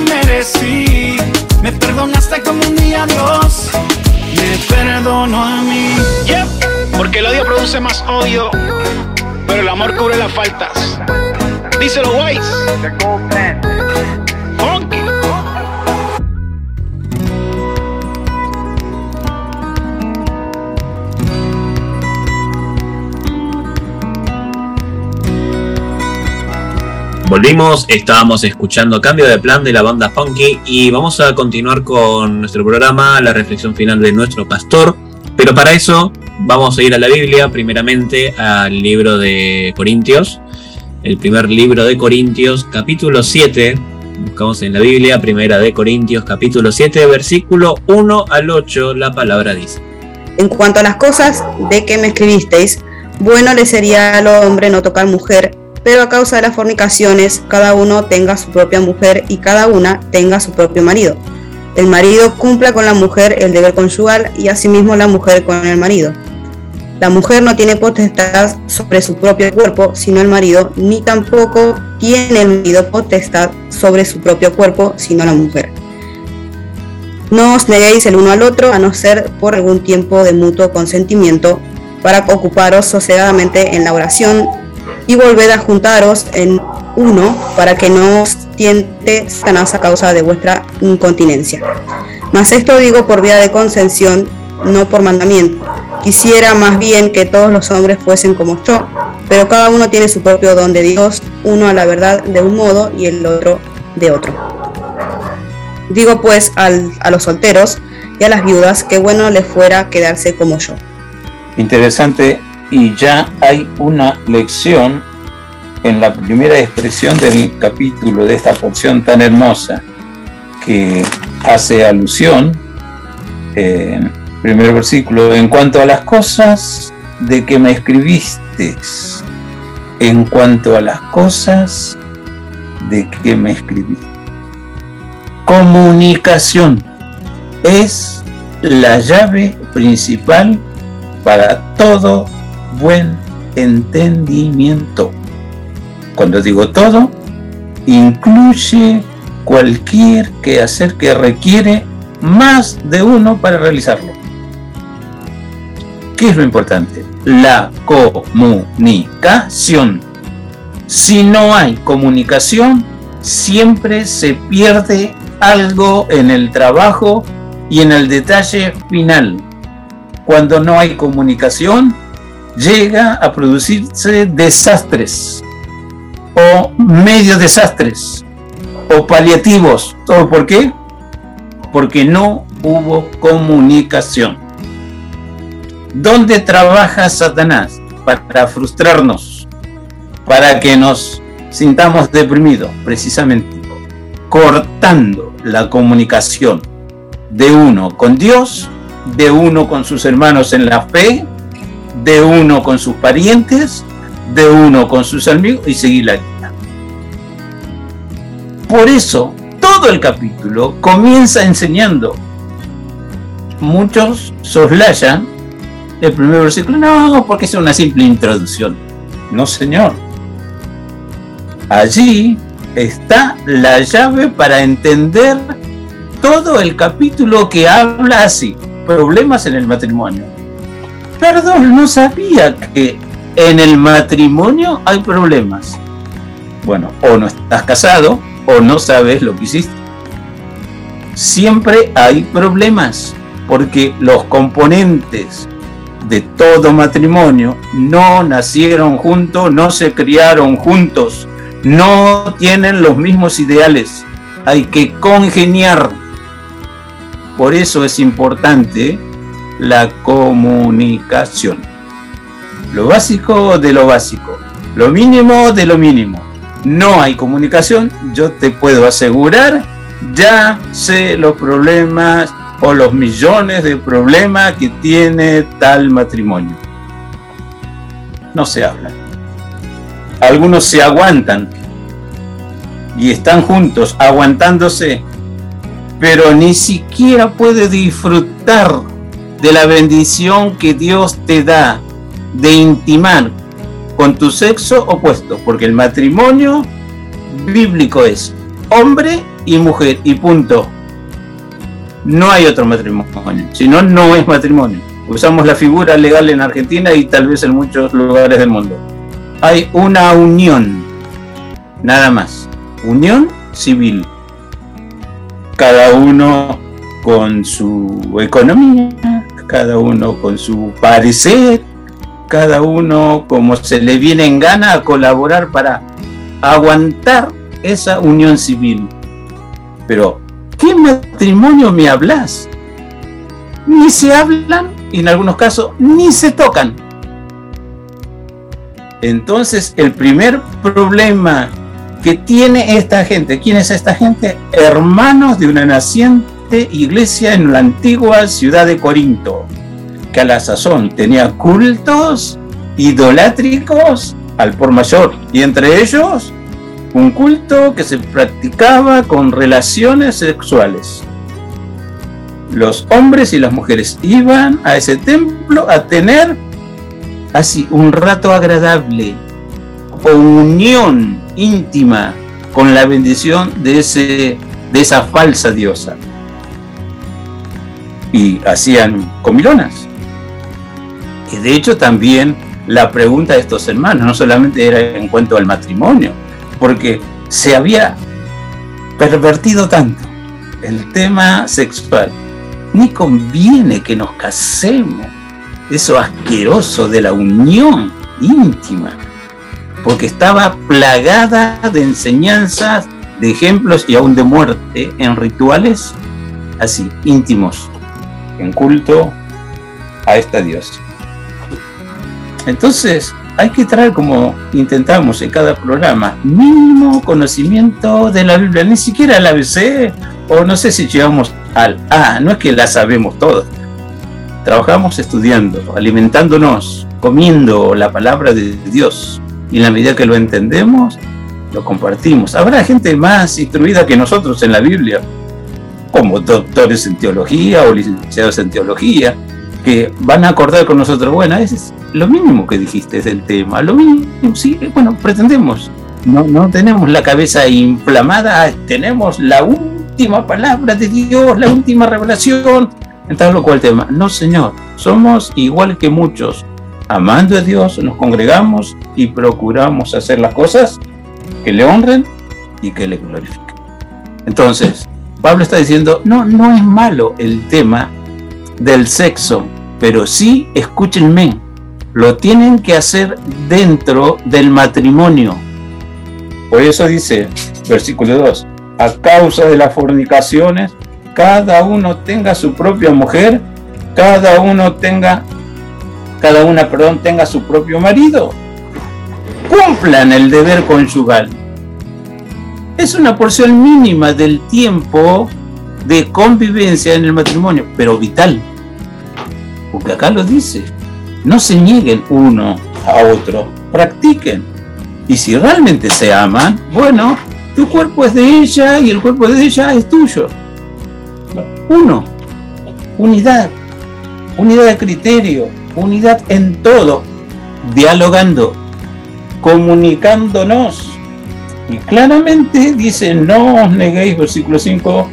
lo merecí, me perdonaste como un día Dios. Me perdono a mí. Yep, porque el odio produce más odio, pero el amor cubre las faltas. Díselo, Weiss. Volvimos, estábamos escuchando Cambio de Plan de la banda Funky y vamos a continuar con nuestro programa, la reflexión final de nuestro pastor. Pero para eso vamos a ir a la Biblia, primeramente al libro de Corintios, el primer libro de Corintios, capítulo 7. Buscamos en la Biblia, primera de Corintios, capítulo 7, versículo 1 al 8, la palabra dice. En cuanto a las cosas de que me escribisteis, bueno le sería al hombre no tocar mujer, pero a causa de las fornicaciones, cada uno tenga su propia mujer y cada una tenga su propio marido. El marido cumpla con la mujer el deber conyugal y asimismo la mujer con el marido. La mujer no tiene potestad sobre su propio cuerpo, sino el marido, ni tampoco tiene el marido potestad sobre su propio cuerpo, sino la mujer. No os neguéis el uno al otro, a no ser por algún tiempo de mutuo consentimiento, para ocuparos sosegadamente en la oración y volved a juntaros en uno para que no os tiente Satanás a causa de vuestra incontinencia. Mas esto digo por vía de concesión, no por mandamiento. Quisiera más bien que todos los hombres fuesen como yo, pero cada uno tiene su propio don de Dios, uno a la verdad de un modo y el otro de otro. Digo pues a los solteros y a las viudas que bueno les fuera quedarse como yo. Interesante y ya hay una lección en la primera expresión del capítulo de esta porción tan hermosa que hace alusión eh, primer versículo en cuanto a las cosas de que me escribiste en cuanto a las cosas de que me escribiste comunicación es la llave principal para todo buen entendimiento. Cuando digo todo, incluye cualquier quehacer que requiere más de uno para realizarlo. ¿Qué es lo importante? La comunicación. Si no hay comunicación, siempre se pierde algo en el trabajo y en el detalle final. Cuando no hay comunicación, llega a producirse desastres o medio desastres o paliativos. ¿Todo por qué? Porque no hubo comunicación. ¿Dónde trabaja Satanás? Para frustrarnos, para que nos sintamos deprimidos, precisamente, cortando la comunicación de uno con Dios, de uno con sus hermanos en la fe, de uno con sus parientes, de uno con sus amigos y seguir la lista. Por eso, todo el capítulo comienza enseñando. Muchos soslayan el primer versículo, no, porque es una simple introducción. No, señor. Allí está la llave para entender todo el capítulo que habla así, problemas en el matrimonio. Perdón, no sabía que en el matrimonio hay problemas. Bueno, o no estás casado o no sabes lo que hiciste. Siempre hay problemas porque los componentes de todo matrimonio no nacieron juntos, no se criaron juntos, no tienen los mismos ideales. Hay que congeniar. Por eso es importante la comunicación. Lo básico de lo básico, lo mínimo de lo mínimo. No hay comunicación, yo te puedo asegurar, ya sé los problemas o los millones de problemas que tiene tal matrimonio. No se habla. Algunos se aguantan y están juntos aguantándose, pero ni siquiera puede disfrutar de la bendición que Dios te da de intimar con tu sexo opuesto, porque el matrimonio bíblico es hombre y mujer y punto. No hay otro matrimonio, si no, no es matrimonio. Usamos la figura legal en Argentina y tal vez en muchos lugares del mundo. Hay una unión, nada más. Unión civil. Cada uno con su economía, cada uno con su parecer, cada uno como se le viene en gana a colaborar para aguantar esa unión civil. Pero, ¿qué matrimonio me hablas? Ni se hablan y en algunos casos ni se tocan. Entonces, el primer problema que tiene esta gente, ¿quién es esta gente? Hermanos de una naciente iglesia en la antigua ciudad de Corinto, que a la sazón tenía cultos idolátricos al por mayor, y entre ellos un culto que se practicaba con relaciones sexuales. Los hombres y las mujeres iban a ese templo a tener así un rato agradable o unión íntima con la bendición de, ese, de esa falsa diosa. Y hacían comilonas. Y de hecho también la pregunta de estos hermanos no solamente era en cuanto al matrimonio, porque se había pervertido tanto el tema sexual. Ni conviene que nos casemos. Eso asqueroso de la unión íntima. Porque estaba plagada de enseñanzas, de ejemplos y aún de muerte en rituales así, íntimos, en culto a esta diosa. Entonces, hay que traer, como intentamos en cada programa, mínimo conocimiento de la Biblia, ni siquiera el ABC, o no sé si llegamos al A, no es que la sabemos todas. Trabajamos estudiando, alimentándonos, comiendo la palabra de Dios, y en la medida que lo entendemos, lo compartimos. Habrá gente más instruida que nosotros en la Biblia, como doctores en teología o licenciados en teología, que van a acordar con nosotros, bueno, es lo mínimo que dijiste del tema, lo mínimo, sí, bueno, pretendemos, no, no tenemos la cabeza inflamada, tenemos la última palabra de Dios, la última revelación, entonces lo cual tema, no señor, somos igual que muchos, amando a Dios, nos congregamos y procuramos hacer las cosas que le honren y que le glorifiquen. Entonces, Pablo está diciendo, no, no es malo el tema del sexo, pero sí, escúchenme, lo tienen que hacer dentro del matrimonio. Por eso dice, versículo 2, a causa de las fornicaciones, cada uno tenga su propia mujer, cada uno tenga, cada una, perdón, tenga su propio marido. Cumplan el deber conyugal. Es una porción mínima del tiempo de convivencia en el matrimonio, pero vital porque acá lo dice, no se nieguen uno a otro, practiquen. Y si realmente se aman, bueno, tu cuerpo es de ella y el cuerpo de ella es tuyo. Uno, unidad, unidad de criterio, unidad en todo, dialogando, comunicándonos. Y claramente dice, no os neguéis, versículo 5,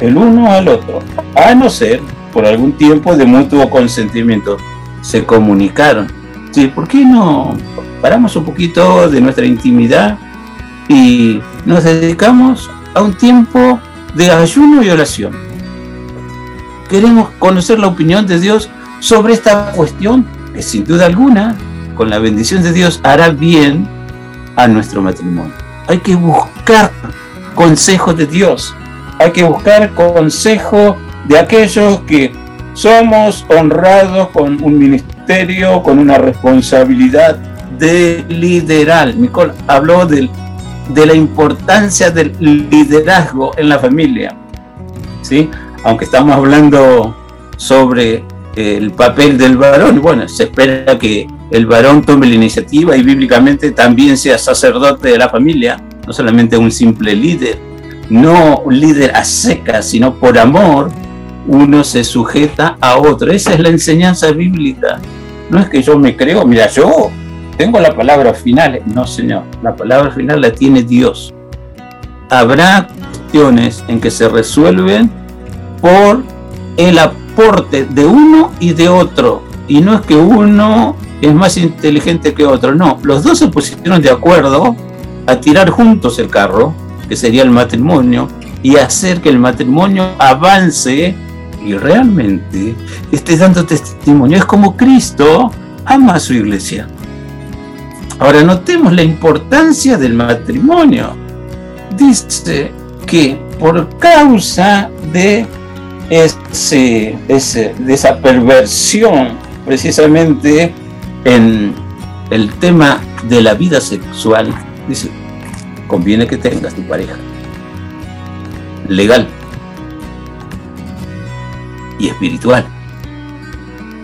el uno al otro, a no ser por algún tiempo de mutuo consentimiento. Se comunicaron. Sí, ¿por qué no paramos un poquito de nuestra intimidad y nos dedicamos a un tiempo de ayuno y oración? Queremos conocer la opinión de Dios sobre esta cuestión que sin duda alguna, con la bendición de Dios, hará bien a nuestro matrimonio. Hay que buscar consejos de Dios, hay que buscar consejo de aquellos que somos honrados con un ministerio, con una responsabilidad de liderar. Nicole habló de la importancia del liderazgo en la familia. ¿sí? Aunque estamos hablando sobre el papel del varón, bueno, se espera que el varón tome la iniciativa y bíblicamente también sea sacerdote de la familia, no solamente un simple líder no un líder a seca, sino por amor, uno se sujeta a otro. Esa es la enseñanza bíblica. No es que yo me creo, mira, yo tengo la palabra final. No, Señor, la palabra final la tiene Dios. Habrá cuestiones en que se resuelven por el aporte de uno y de otro. Y no es que uno es más inteligente que otro, no. Los dos se pusieron de acuerdo a tirar juntos el carro que sería el matrimonio, y hacer que el matrimonio avance y realmente esté dando testimonio. Es como Cristo ama a su iglesia. Ahora notemos la importancia del matrimonio. Dice que por causa de, ese, ese, de esa perversión precisamente en el tema de la vida sexual, dice, conviene que tengas tu pareja. Legal. Y espiritual.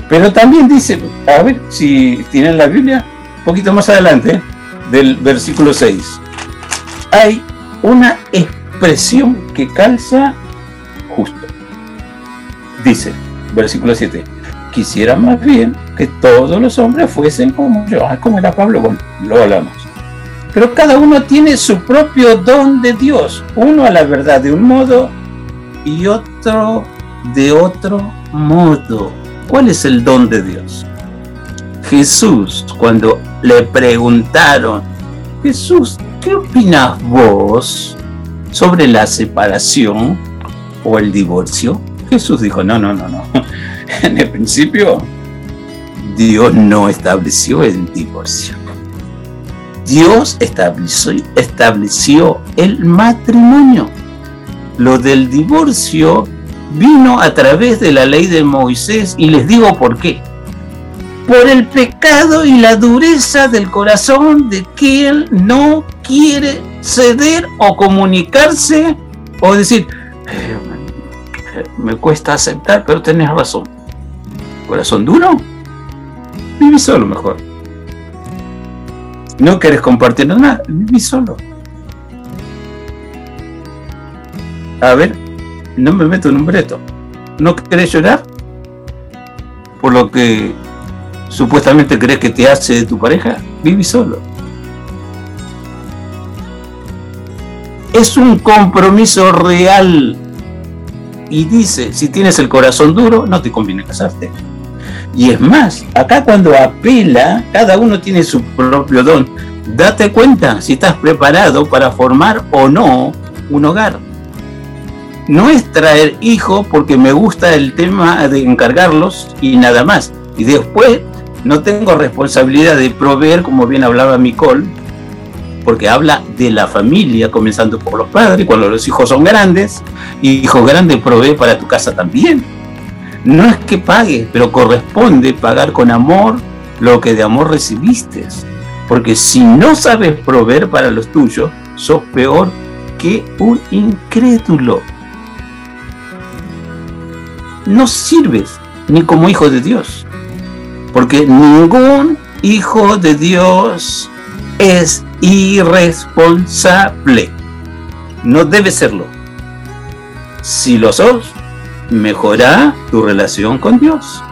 Pero también dice, a ver si tienen la Biblia, un poquito más adelante, del versículo 6. Hay una expresión que calza justo. Dice, versículo 7, quisiera más bien que todos los hombres fuesen como yo, ah, como era Pablo, bueno, lo hablamos. Pero cada uno tiene su propio don de Dios. Uno a la verdad de un modo y otro de otro modo. ¿Cuál es el don de Dios? Jesús, cuando le preguntaron, Jesús, ¿qué opinas vos sobre la separación o el divorcio? Jesús dijo, no, no, no, no. En el principio, Dios no estableció el divorcio. Dios estableció, estableció el matrimonio. Lo del divorcio vino a través de la ley de Moisés y les digo por qué. Por el pecado y la dureza del corazón de quien no quiere ceder o comunicarse o decir, eh, me cuesta aceptar, pero tenés razón. ¿Corazón duro? Viví solo mejor no querés compartir nada, viví solo. A ver, no me meto en un breto. ¿No querés llorar? Por lo que supuestamente crees que te hace de tu pareja, viví solo. Es un compromiso real. Y dice, si tienes el corazón duro, no te conviene casarte. Y es más, acá cuando apela, cada uno tiene su propio don. Date cuenta si estás preparado para formar o no un hogar. No es traer hijos porque me gusta el tema de encargarlos y nada más. Y después no tengo responsabilidad de proveer, como bien hablaba Nicole, porque habla de la familia, comenzando por los padres, cuando los hijos son grandes, hijos grandes provee para tu casa también no es que pagues, pero corresponde pagar con amor lo que de amor recibiste. Porque si no sabes proveer para los tuyos, sos peor que un incrédulo. No sirves ni como hijo de Dios. Porque ningún hijo de Dios es irresponsable. No debe serlo. Si lo sos, mejora tu relación con Dios.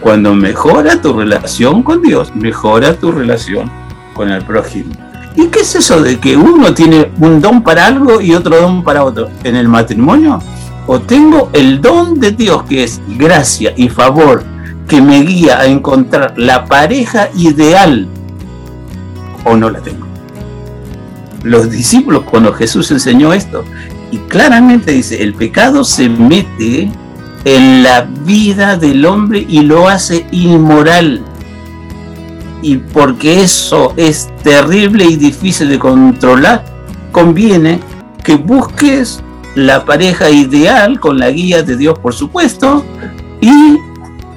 Cuando mejora tu relación con Dios, mejora tu relación con el prójimo. ¿Y qué es eso de que uno tiene un don para algo y otro don para otro? En el matrimonio, o tengo el don de Dios que es gracia y favor que me guía a encontrar la pareja ideal, o no la tengo. Los discípulos, cuando Jesús enseñó esto, y claramente dice, el pecado se mete en la vida del hombre y lo hace inmoral. Y porque eso es terrible y difícil de controlar, conviene que busques la pareja ideal con la guía de Dios, por supuesto, y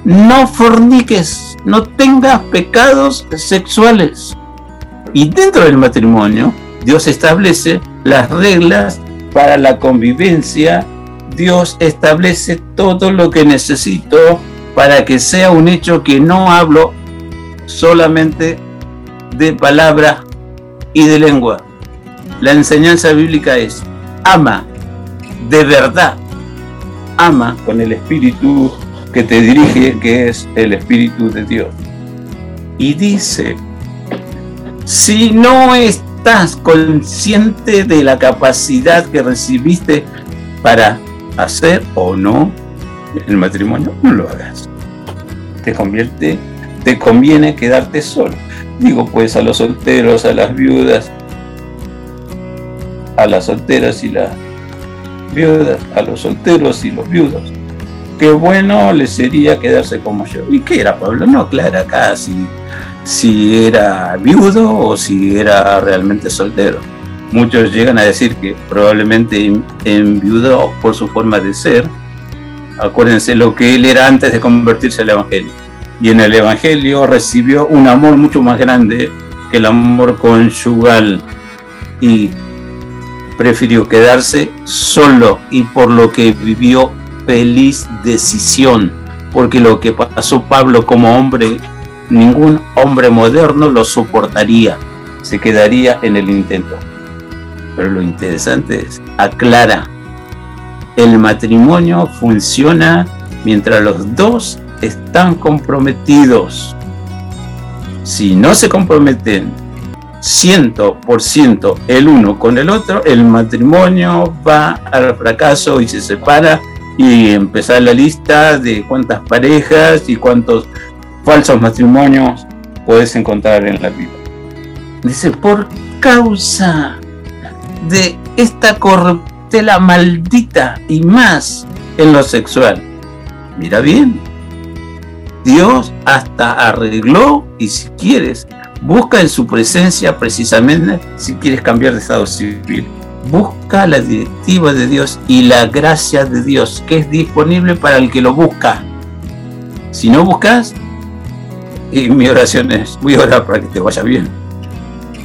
no forniques, no tengas pecados sexuales. Y dentro del matrimonio, Dios establece las reglas para la convivencia. Dios establece todo lo que necesito para que sea un hecho que no hablo solamente de palabra y de lengua. La enseñanza bíblica es ama de verdad. Ama con el espíritu que te dirige, que es el espíritu de Dios. Y dice, si no estás consciente de la capacidad que recibiste para hacer o no el matrimonio, no lo hagas. Te convierte, te conviene quedarte solo. Digo pues a los solteros, a las viudas, a las solteras y las viudas, a los solteros y los viudos. Qué bueno le sería quedarse como yo. ¿Y qué era Pablo? No aclara acá si, era viudo o si era realmente soltero. Muchos llegan a decir que probablemente enviudó por su forma de ser. Acuérdense lo que él era antes de convertirse al Evangelio. Y en el Evangelio recibió un amor mucho más grande que el amor conyugal. Y prefirió quedarse solo y por lo que vivió feliz decisión, porque lo que pasó Pablo como hombre, ningún hombre moderno lo soportaría, se quedaría en el intento. Pero lo interesante es, aclara, el matrimonio funciona mientras los dos están comprometidos. Si no se comprometen 100% el uno con el otro, el matrimonio va al fracaso y se separa y empezar la lista de cuántas parejas y cuántos falsos matrimonios puedes encontrar en la vida. Dice, por causa de esta corruptela maldita y más en lo sexual. Mira bien, Dios hasta arregló y si quieres Busca en su presencia precisamente si quieres cambiar de estado civil. Busca la directiva de Dios y la gracia de Dios que es disponible para el que lo busca. Si no buscas, y mi oración es, voy a orar para que te vaya bien.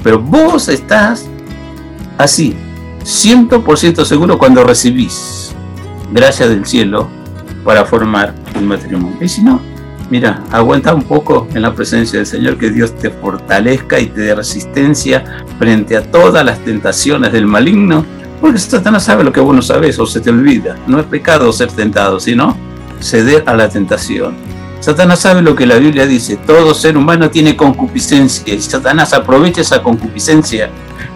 Pero vos estás así, 100% seguro cuando recibís gracia del cielo para formar un matrimonio. Y si no, Mira, aguanta un poco en la presencia del Señor, que Dios te fortalezca y te dé resistencia frente a todas las tentaciones del maligno, porque Satanás sabe lo que vos no sabes o se te olvida. No es pecado ser tentado, sino ceder a la tentación. Satanás sabe lo que la Biblia dice, todo ser humano tiene concupiscencia y Satanás aprovecha esa concupiscencia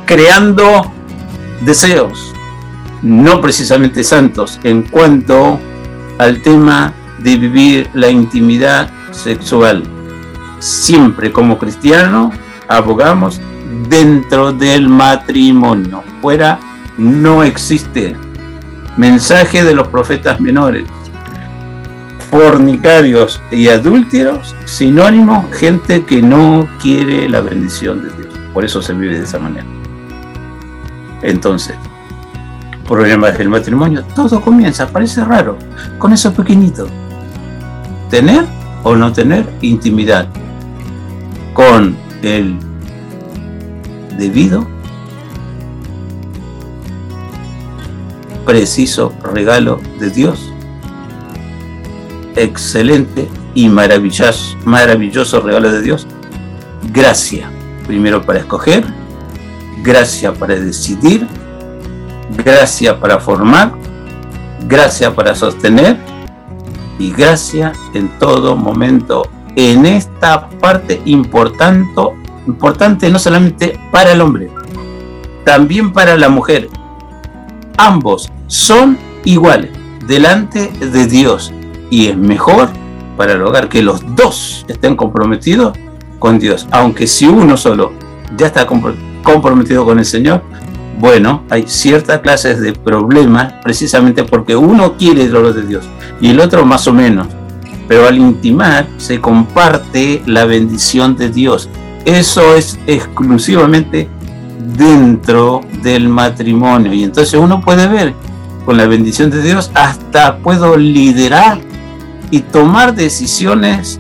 creando deseos, no precisamente santos, en cuanto al tema de vivir la intimidad sexual. Siempre como cristiano abogamos dentro del matrimonio. Fuera no existe. Mensaje de los profetas menores. Fornicarios y adúlteros, sinónimo, gente que no quiere la bendición de Dios. Por eso se vive de esa manera. Entonces, problemas del matrimonio, todo comienza, parece raro, con eso pequeñito tener o no tener intimidad con el debido, preciso regalo de Dios. Excelente y maravilloso, maravilloso regalo de Dios. Gracia, primero para escoger, gracia para decidir, gracia para formar, gracia para sostener y gracia en todo momento. En esta parte importante, importante no solamente para el hombre, también para la mujer. Ambos son iguales delante de Dios y es mejor para el hogar que los dos estén comprometidos con Dios. Aunque si uno solo ya está comprometido con el Señor, bueno, hay ciertas clases de problemas precisamente porque uno quiere lo de Dios y el otro más o menos. Pero al intimar se comparte la bendición de Dios. Eso es exclusivamente dentro del matrimonio. Y entonces uno puede ver con la bendición de Dios hasta puedo liderar y tomar decisiones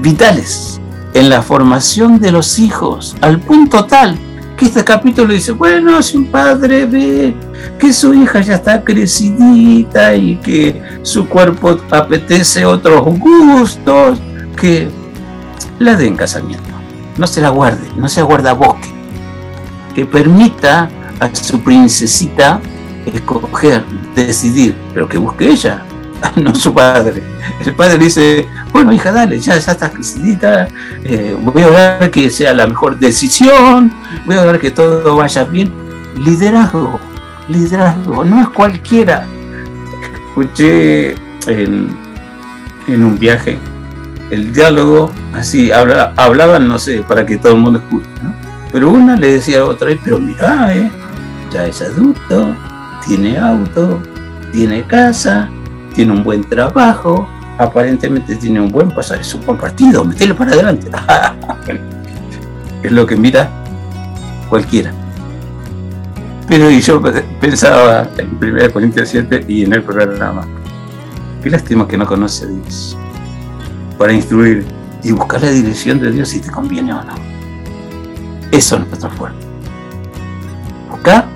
vitales en la formación de los hijos, al punto tal que este capítulo dice, bueno, si un padre ve que su hija ya está crecidita y que su cuerpo apetece otros gustos, que la den casamiento, no se la guarde, no se guarda bosque, que permita a su princesita escoger, decidir, pero que busque ella, no su padre. El padre dice, bueno hija, dale, ya, ya estás crecidita, eh, voy a ver que sea la mejor decisión, voy a ver que todo vaya bien. Liderazgo, liderazgo, no es cualquiera. Escuché en, un viaje el diálogo, así, habla, hablaban, no sé, para que todo el mundo escuche, Pero una le decía a otra, pero mira, eh, ya es adulto, tiene auto, tiene casa, tiene un buen trabajo, aparentemente tiene un buen pasar, es un buen partido, metele para adelante. es lo que mira cualquiera. Pero yo pensaba en 1 Corintios 7 y en el programa, qué lástima que no conoce a Dios para instruir y buscar la dirección de Dios si te conviene o no. Eso es nuestro fuerte. Buscar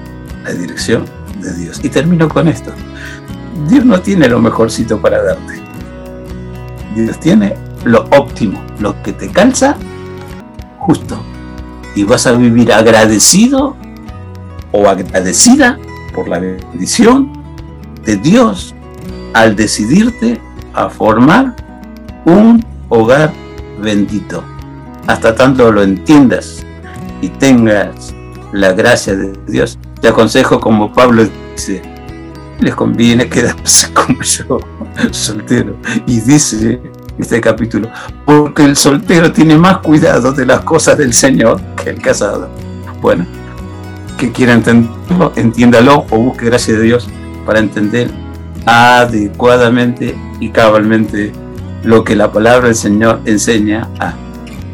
la dirección de Dios. Y termino con esto. Dios no tiene lo mejorcito para darte. Dios tiene lo óptimo, lo que te calza justo. Y vas a vivir agradecido o agradecida por la bendición de Dios al decidirte a formar un hogar bendito. Hasta tanto lo entiendas y tengas la gracia de Dios, te aconsejo como Pablo dice, les conviene quedarse como yo, soltero. Y dice este capítulo, porque el soltero tiene más cuidado de las cosas del Señor que el casado. Bueno, que quiera entenderlo, entiéndalo o busque gracia de Dios para entender adecuadamente y cabalmente lo que la palabra del Señor enseña a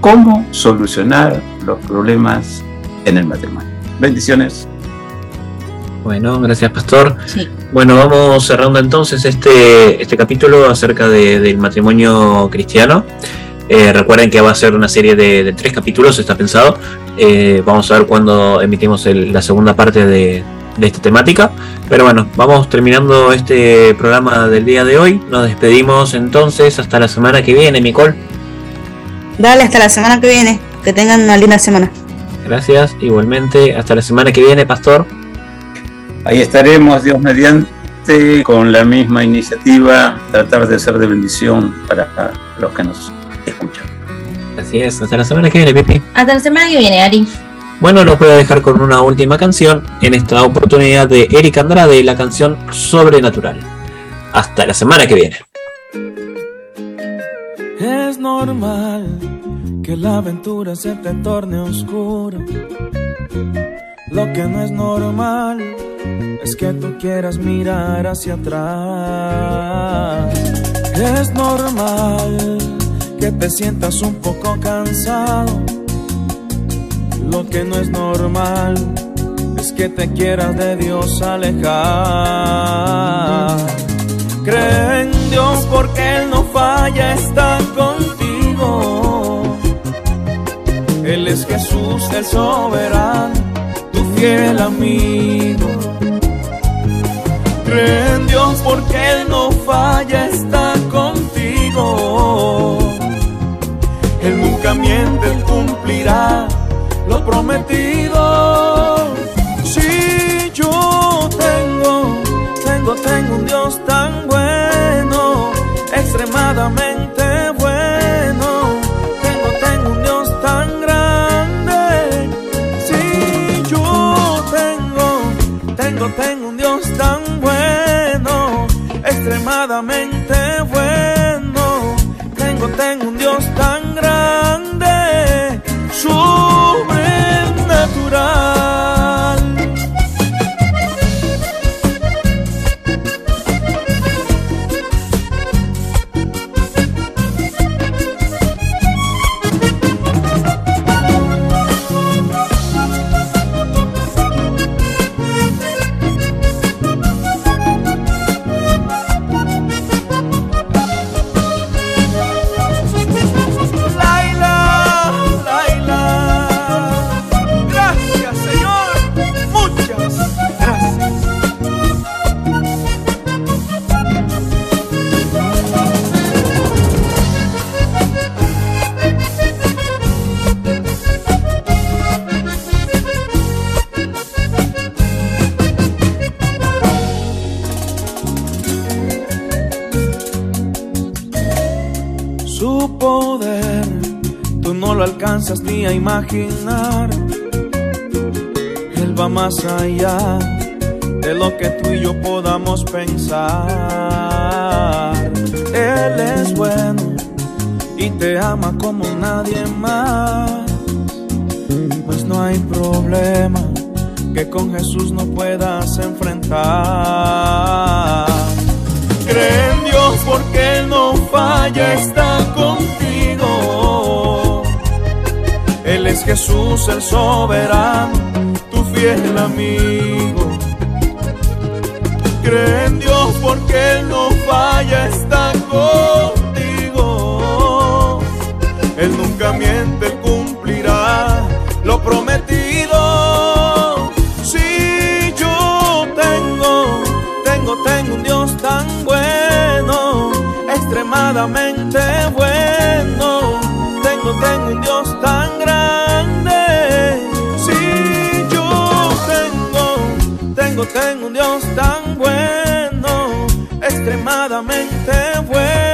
cómo solucionar los problemas en el matrimonio. Bendiciones. Bueno, gracias Pastor. Bueno, vamos cerrando entonces este, este capítulo acerca del matrimonio cristiano. Eh, recuerden que va a ser una serie de, tres capítulos, está pensado. Eh, vamos a ver cuándo emitimos la segunda parte de, de esta temática. Pero bueno, vamos terminando este programa del día de hoy. Nos despedimos entonces hasta la semana que viene, Nicole. Dale, hasta la semana que viene. Que tengan una linda semana. Gracias, igualmente. Hasta la semana que viene, Pastor. Ahí estaremos, Dios mediante, con la misma iniciativa, tratar de ser de bendición para los que nos escuchan. Así es, hasta la semana que viene, Pipi. Hasta la semana que viene, Ari. Bueno, los voy a dejar con una última canción, en esta oportunidad de Eric Andrade, la canción Sobrenatural. Hasta la semana que viene. Es normal que la aventura se te torne oscura. Lo que no es normal es que tú quieras mirar hacia atrás. Es normal que te sientas un poco cansado. Lo que no es normal es que te quieras de Dios alejar. Cree en Dios porque Él no falla, está contigo. Él es Jesús el soberano, fiel amigo. Cree en Dios porque Él no falla, está contigo. Él nunca miente, Él cumplirá lo prometido. Si yo tengo, tengo, tengo un Dios tan bueno alcanzas ni a imaginar. Él va más allá de lo que tú y yo podamos pensar. Él es bueno y te ama como nadie más. Pues no hay problema que con Jesús no puedas enfrentar. Cree en Dios porque no falla, está contigo. Él es Jesús el soberano, tu fiel amigo. Cree en Dios porque Él no falla, está contigo. Él nunca miente, cumplirá lo prometido. Si yo tengo, tengo, tengo un Dios tan bueno, extremadamente tengo, un Dios tan bueno, extremadamente bueno.